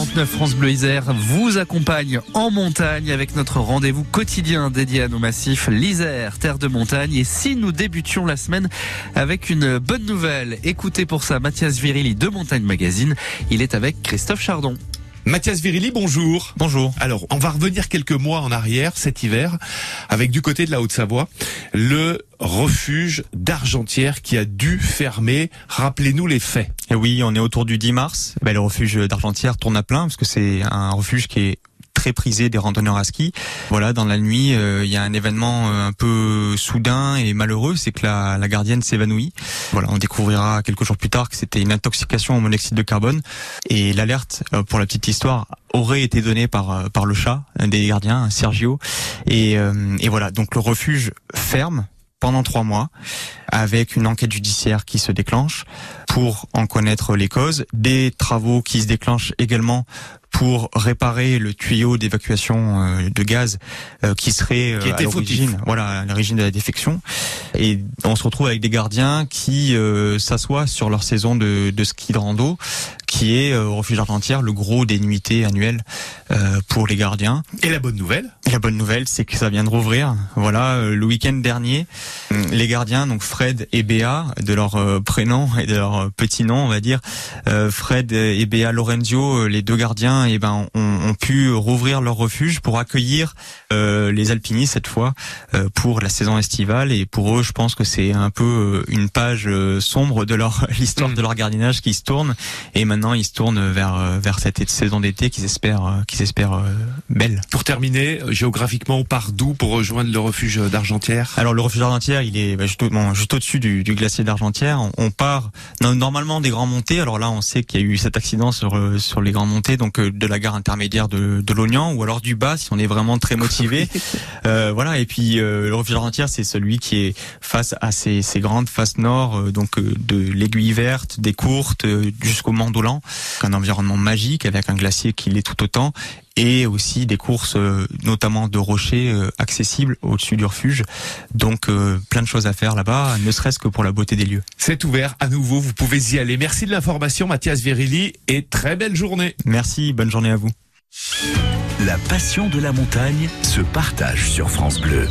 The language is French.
49 France Bleu Isère vous accompagne en montagne avec notre rendez-vous quotidien dédié à nos massifs l'Isère, terre de montagne. Et si nous débutions la semaine avec une bonne nouvelle, écoutez pour ça Mathias Virilli de Montagne Magazine. Il est avec Christophe Chardon. Mathias Virilli, bonjour. Bonjour. Alors, on va revenir quelques mois en arrière, cet hiver, avec du côté de la Haute-Savoie, le refuge d'Argentière qui a dû fermer. Rappelez-nous les faits. Et oui, on est autour du 10 mars. Ben, le refuge d'Argentière tourne à plein parce que c'est un refuge qui est très prisé des randonneurs à ski. Voilà, dans la nuit, euh, il y a un événement euh, un peu soudain et malheureux, c'est que la, gardienne s'évanouit. Voilà, on découvrira quelques jours plus tard que c'était une intoxication au monoxyde de carbone. Et l'alerte, euh, pour la petite histoire, aurait été donnée par par le chat, un des gardiens, Sergio. Et, et voilà, donc le refuge ferme pendant trois mois avec une enquête judiciaire qui se déclenche pour en connaître les causes, des travaux qui se déclenchent également pour réparer le tuyau d'évacuation euh, de gaz euh, qui serait qui euh, à l'origine, voilà, l'origine de la défection. Et on se retrouve avec des gardiens qui s'assoient sur leur saison de, de ski de rando, qui est au refuge argentière le gros des nuitées annuelles pour les gardiens. Et la bonne nouvelle? Et la bonne nouvelle, c'est que ça vient de rouvrir. Voilà, le week-end dernier, les gardiens, donc Fred et Béa, de leur prénom et de leur petit nom, on va dire, Fred et Béa Lorenzio, les deux gardiens et eh ben ont, pu rouvrir leur refuge pour accueillir euh, les alpinistes cette fois euh, pour la saison estivale. Et pour eux je pense que c'est un peu euh, une page sombre de leur l'histoire de leur gardinage qui se tourne. Et maintenant ils se tournent vers vers cette saison d'été qu'ils espèrent qu'ils espèrent belle. Pour terminer, géographiquement on part d'où pour rejoindre le refuge d'Argentière? Alors le refuge d'Argentière il est bah, juste, au-dessus du, du, glacier d'Argentière. On, on part normalement des grands montées. Alors là on sait qu'il y a eu cet accident sur sur les grands montées donc de la gare intermédiaire de, de l'Ognan ou alors du bas si on est vraiment très motivé. euh, voilà. Et puis euh, le refuge entière, c'est celui qui est face à ces, ces grandes faces nord, euh, donc euh, de l'aiguille verte, des courtes jusqu'au Mont Dolan, un environnement magique avec un glacier qui l'est tout autant et aussi des courses notamment de rochers accessibles au-dessus du refuge. Donc plein de choses à faire là-bas, ne serait-ce que pour la beauté des lieux. C'est ouvert à nouveau, vous pouvez y aller. Merci de l'information Mathias Virilli et très belle journée. Merci, bonne journée à vous. La passion de la montagne se partage sur France Bleu.